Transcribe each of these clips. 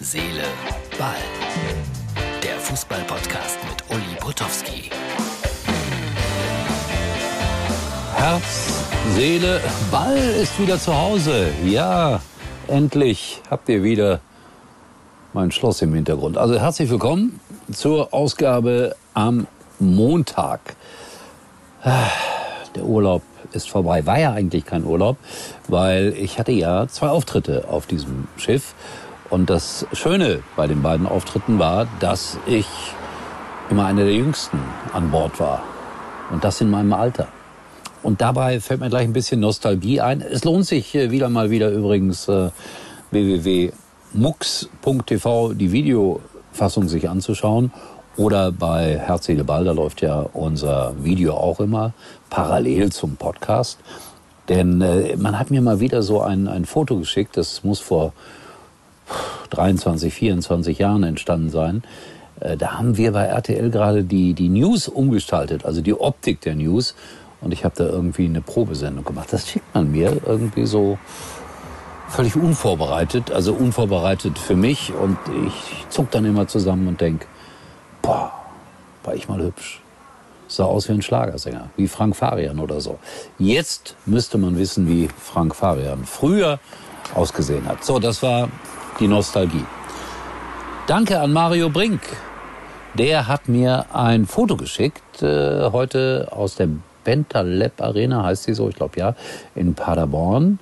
Seele, Ball. Der Fußball-Podcast mit Uli Potowski. Herz, Seele, Ball ist wieder zu Hause. Ja, endlich habt ihr wieder mein Schloss im Hintergrund. Also herzlich willkommen zur Ausgabe am Montag. Der Urlaub ist vorbei. War ja eigentlich kein Urlaub, weil ich hatte ja zwei Auftritte auf diesem Schiff. Und das Schöne bei den beiden Auftritten war, dass ich immer einer der Jüngsten an Bord war. Und das in meinem Alter. Und dabei fällt mir gleich ein bisschen Nostalgie ein. Es lohnt sich äh, wieder mal wieder übrigens äh, www.mux.tv die Videofassung sich anzuschauen. Oder bei Herz, Seele, Ball, da läuft ja unser Video auch immer parallel zum Podcast. Denn äh, man hat mir mal wieder so ein, ein Foto geschickt, das muss vor 23, 24 Jahren entstanden sein. Äh, da haben wir bei RTL gerade die, die News umgestaltet, also die Optik der News. Und ich habe da irgendwie eine Probesendung gemacht. Das schickt man mir irgendwie so völlig unvorbereitet, also unvorbereitet für mich. Und ich zuck dann immer zusammen und denk, boah, war ich mal hübsch. Sah aus wie ein Schlagersänger, wie Frank Farian oder so. Jetzt müsste man wissen, wie Frank Farian früher ausgesehen hat. So, das war die Nostalgie. Danke an Mario Brink. Der hat mir ein Foto geschickt, äh, heute aus der Bentaleb Arena, heißt sie so, ich glaube ja, in Paderborn.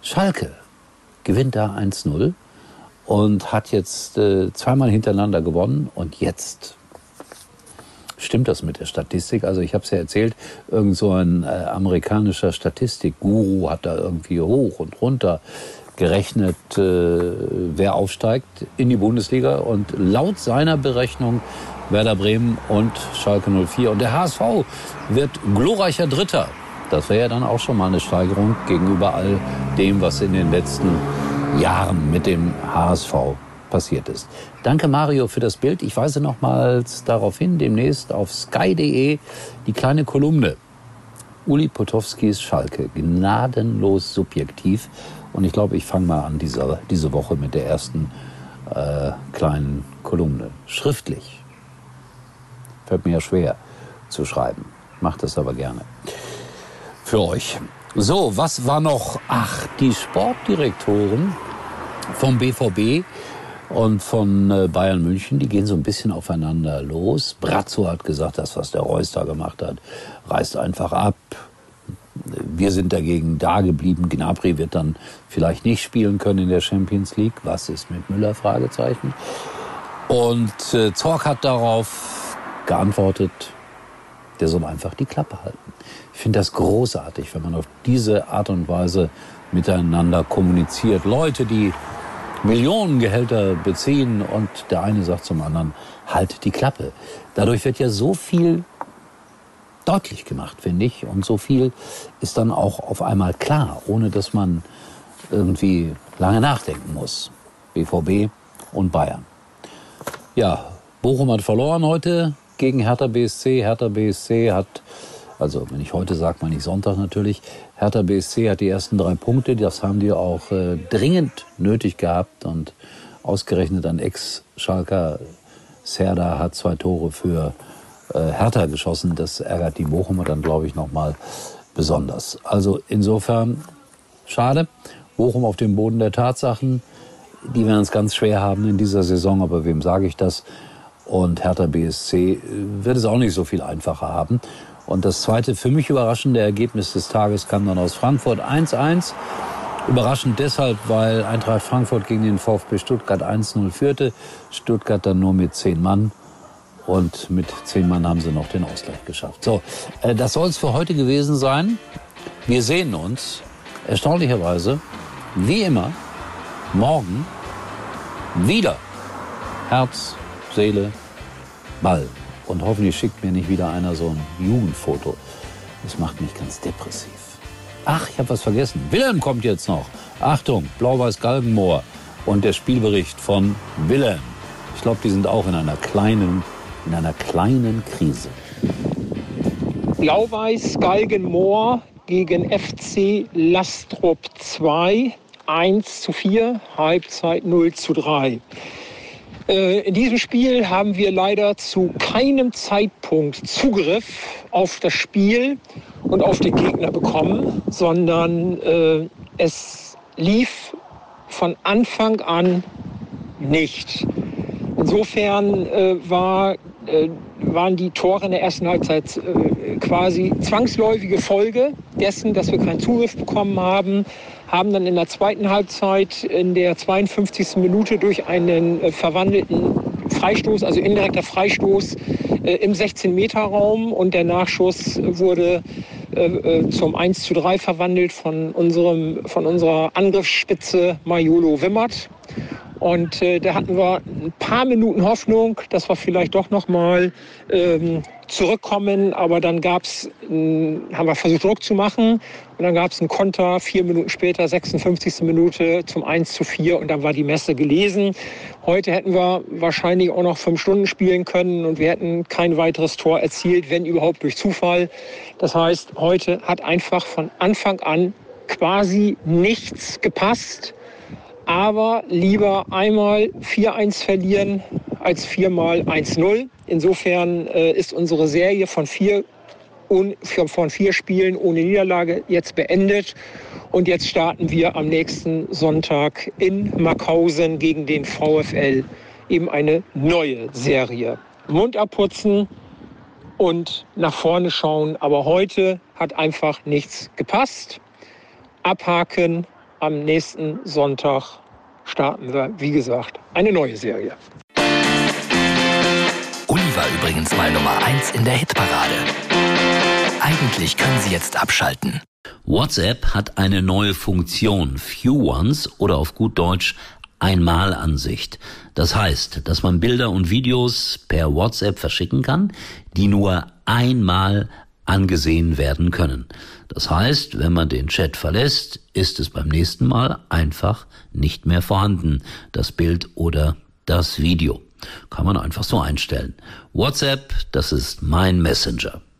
Schalke gewinnt da 1-0 und hat jetzt äh, zweimal hintereinander gewonnen und jetzt stimmt das mit der Statistik. Also ich habe es ja erzählt, irgend so ein äh, amerikanischer Statistikguru hat da irgendwie hoch und runter gerechnet, äh, wer aufsteigt in die Bundesliga. Und laut seiner Berechnung Werder Bremen und Schalke 04. Und der HSV wird glorreicher Dritter. Das wäre ja dann auch schon mal eine Steigerung gegenüber all dem, was in den letzten Jahren mit dem HSV passiert ist. Danke Mario für das Bild. Ich weise nochmals darauf hin, demnächst auf sky.de die kleine Kolumne. Uli Potowskis Schalke, gnadenlos subjektiv. Und ich glaube, ich fange mal an diese, diese Woche mit der ersten äh, kleinen Kolumne. Schriftlich. Fällt mir ja schwer zu schreiben. Macht das aber gerne. Für euch. So, was war noch? Ach, die Sportdirektoren vom BVB und von äh, Bayern München, die gehen so ein bisschen aufeinander los. Brazzo hat gesagt, das, was der Reus da gemacht hat, reißt einfach ab. Wir sind dagegen da geblieben. Gnabry wird dann vielleicht nicht spielen können in der Champions League. Was ist mit Müller? Fragezeichen. Und äh, Zorc hat darauf geantwortet, der soll einfach die Klappe halten. Ich finde das großartig, wenn man auf diese Art und Weise miteinander kommuniziert. Leute, die Millionengehälter beziehen und der eine sagt zum anderen, halt die Klappe. Dadurch wird ja so viel deutlich gemacht, finde ich. Und so viel ist dann auch auf einmal klar, ohne dass man irgendwie lange nachdenken muss. BVB und Bayern. Ja, Bochum hat verloren heute gegen Hertha BSC. Hertha BSC hat, also wenn ich heute sage, meine ich Sonntag natürlich, Hertha BSC hat die ersten drei Punkte. Das haben die auch äh, dringend nötig gehabt. Und ausgerechnet ein Ex-Schalker Serda hat zwei Tore für äh, Hertha geschossen. Das ärgert die Bochumer dann, glaube ich, nochmal besonders. Also insofern schade. Bochum auf dem Boden der Tatsachen. Die werden es ganz schwer haben in dieser Saison, aber wem sage ich das? Und Hertha BSC äh, wird es auch nicht so viel einfacher haben. Und das zweite für mich überraschende Ergebnis des Tages kam dann aus Frankfurt 1-1. Überraschend deshalb, weil Eintracht Frankfurt gegen den VfB Stuttgart 1-0 führte. Stuttgart dann nur mit zehn Mann und mit zehn Mann haben sie noch den Ausgleich geschafft. So, äh, das soll es für heute gewesen sein. Wir sehen uns erstaunlicherweise, wie immer, morgen wieder. Herz, Seele, Ball. Und hoffentlich schickt mir nicht wieder einer so ein Jugendfoto. Das macht mich ganz depressiv. Ach, ich habe was vergessen. Wilhelm kommt jetzt noch. Achtung, Blau-Weiß-Galgenmoor und der Spielbericht von Wilhelm. Ich glaube, die sind auch in einer kleinen in einer kleinen Krise. Blau-Weiß Galgenmoor gegen FC Lastrop 2 1 zu 4, Halbzeit 0 zu 3. Äh, in diesem Spiel haben wir leider zu keinem Zeitpunkt Zugriff auf das Spiel und auf den Gegner bekommen, sondern äh, es lief von Anfang an nicht. Insofern äh, war, waren die Tore in der ersten Halbzeit äh, quasi zwangsläufige Folge dessen, dass wir keinen Zugriff bekommen haben haben dann in der zweiten Halbzeit in der 52. Minute durch einen äh, verwandelten Freistoß, also indirekter Freistoß äh, im 16-Meter-Raum und der Nachschuss wurde äh, äh zum 1 zu 3 verwandelt von, unserem, von unserer Angriffsspitze Majolo Wimmert. Und äh, da hatten wir ein paar Minuten Hoffnung, dass wir vielleicht doch noch mal ähm, zurückkommen. Aber dann gab's, haben wir versucht Druck zu machen. Und dann gab es einen Konter, vier Minuten später, 56. Minute zum 1 zu 4. Und dann war die Messe gelesen. Heute hätten wir wahrscheinlich auch noch fünf Stunden spielen können und wir hätten kein weiteres Tor erzielt, wenn überhaupt durch Zufall. Das heißt, heute hat einfach von Anfang an quasi nichts gepasst aber lieber einmal 4-1 verlieren als viermal 1-0. Insofern äh, ist unsere Serie von vier, von vier Spielen ohne Niederlage jetzt beendet. Und jetzt starten wir am nächsten Sonntag in Markhausen gegen den VfL eben eine neue Serie. Mund abputzen und nach vorne schauen. Aber heute hat einfach nichts gepasst. Abhaken am nächsten Sonntag starten wir, wie gesagt, eine neue Serie. Uli war übrigens mal Nummer 1 in der Hitparade. Eigentlich können Sie jetzt abschalten. WhatsApp hat eine neue Funktion, Few Ones oder auf gut Deutsch Einmalansicht. Das heißt, dass man Bilder und Videos per WhatsApp verschicken kann, die nur einmal angesehen werden können. Das heißt, wenn man den Chat verlässt, ist es beim nächsten Mal einfach nicht mehr vorhanden, das Bild oder das Video. Kann man einfach so einstellen. WhatsApp, das ist mein Messenger.